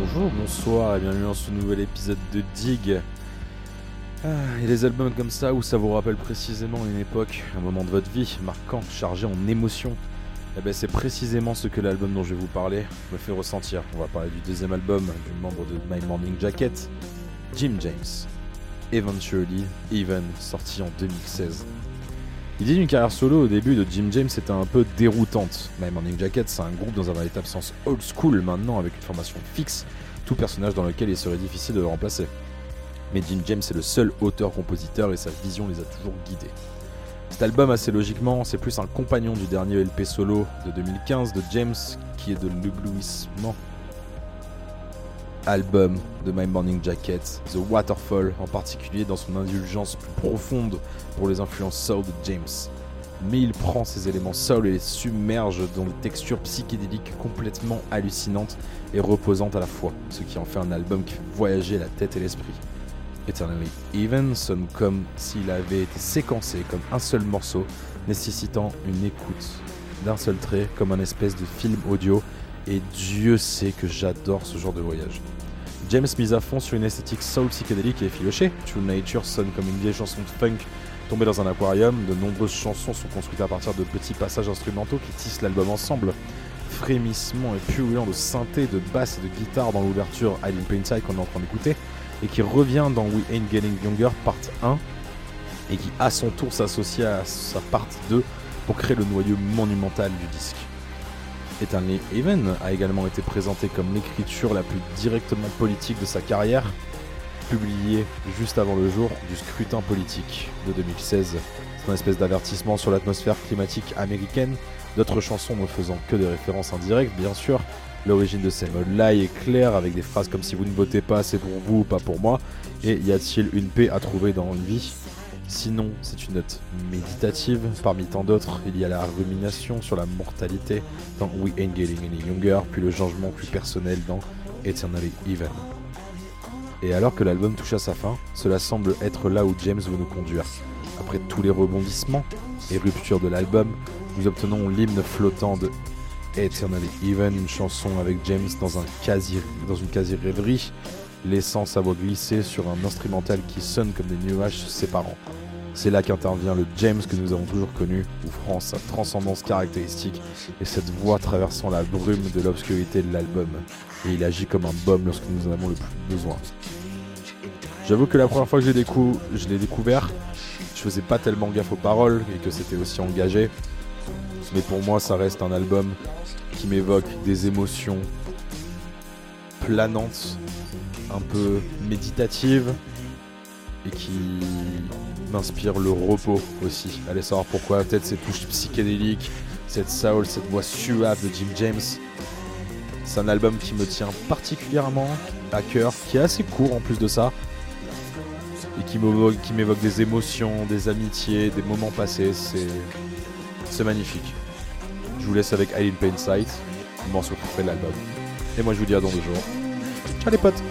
Bonjour, bonsoir et bienvenue dans ce nouvel épisode de Dig. Ah, et les albums comme ça où ça vous rappelle précisément une époque, un moment de votre vie marquant, chargé en émotions. Eh ben c'est précisément ce que l'album dont je vais vous parler me fait ressentir. On va parler du deuxième album du membre de My Morning Jacket, Jim James. Eventually Even, sorti en 2016. L'idée d'une carrière solo au début de Jim James était un peu déroutante. My Morning Jacket, c'est un groupe dans un véritable sens old school maintenant, avec une formation fixe, tout personnage dans lequel il serait difficile de le remplacer. Mais Jim James est le seul auteur-compositeur et sa vision les a toujours guidés. Cet album, assez logiquement, c'est plus un compagnon du dernier LP solo de 2015 de James, qui est de l'éblouissement album de My Morning Jacket, The Waterfall, en particulier dans son indulgence plus profonde pour les influences soul de James. Mais il prend ces éléments soul et les submerge dans des textures psychédéliques complètement hallucinantes et reposantes à la fois, ce qui en fait un album qui fait voyager la tête et l'esprit. Eternally Even sonne comme s'il avait été séquencé comme un seul morceau, nécessitant une écoute d'un seul trait, comme un espèce de film audio, et Dieu sait que j'adore ce genre de voyage. James mise à fond sur une esthétique soul psychédélique et effilochée. True Nature sonne comme une vieille chanson de funk tombée dans un aquarium. De nombreuses chansons sont construites à partir de petits passages instrumentaux qui tissent l'album ensemble. Frémissement et purulent de synthé, de basse et de guitare dans l'ouverture I Didn't qu'on est en train d'écouter et qui revient dans We Ain't Getting Younger part 1 et qui à son tour s'associe à sa part 2 pour créer le noyau monumental du disque. Eternally Even a également été présenté comme l'écriture la plus directement politique de sa carrière, publié juste avant le jour du scrutin politique de 2016. C'est un espèce d'avertissement sur l'atmosphère climatique américaine, d'autres chansons ne faisant que des références indirectes bien sûr. L'origine de ces modes-là est claire avec des phrases comme si vous ne votez pas, c'est pour vous ou pas pour moi, et y a-t-il une paix à trouver dans une vie? Sinon, c'est une note méditative. Parmi tant d'autres, il y a la rumination sur la mortalité dans We Ain't Getting Any Younger, puis le changement plus personnel dans Eternally Even. Et alors que l'album touche à sa fin, cela semble être là où James veut nous conduire. Après tous les rebondissements et ruptures de l'album, nous obtenons l'hymne flottant de Eternally Even, une chanson avec James dans, un quasi, dans une quasi-rêverie, laissant sa voix glisser sur un instrumental qui sonne comme des nuages se séparant. C'est là qu'intervient le James que nous avons toujours connu, ouvrant sa transcendance caractéristique et cette voix traversant la brume de l'obscurité de l'album. Et il agit comme un baume lorsque nous en avons le plus besoin. J'avoue que la première fois que je l'ai découvert, je faisais pas tellement gaffe aux paroles et que c'était aussi engagé. Mais pour moi, ça reste un album qui m'évoque des émotions planantes, un peu méditatives et qui m'inspire le repos aussi. Allez savoir pourquoi, peut-être ces touches psychédéliques, cette soul, cette voix suave de Jim James. C'est un album qui me tient particulièrement à cœur, qui est assez court en plus de ça, et qui m'évoque des émotions, des amitiés, des moments passés. C'est magnifique. Je vous laisse avec Eileen Pain Sight, le morceau préféré de l'album. Et moi je vous dis à dans deux jours. Ciao les potes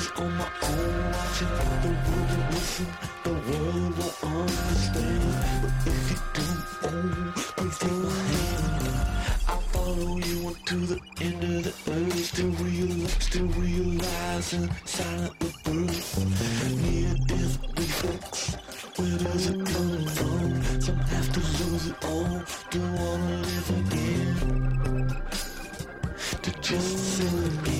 was on my own watching The world will listen, the world will understand. But if you don't own, raise hand. I'll follow you until the end of the earth. Still realize, still realizing the birth Near death reflex, where does it come from? Some have to lose it all, do wanna live again. To just sell again.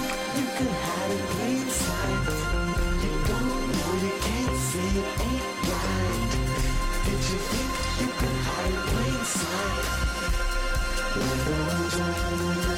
我望着。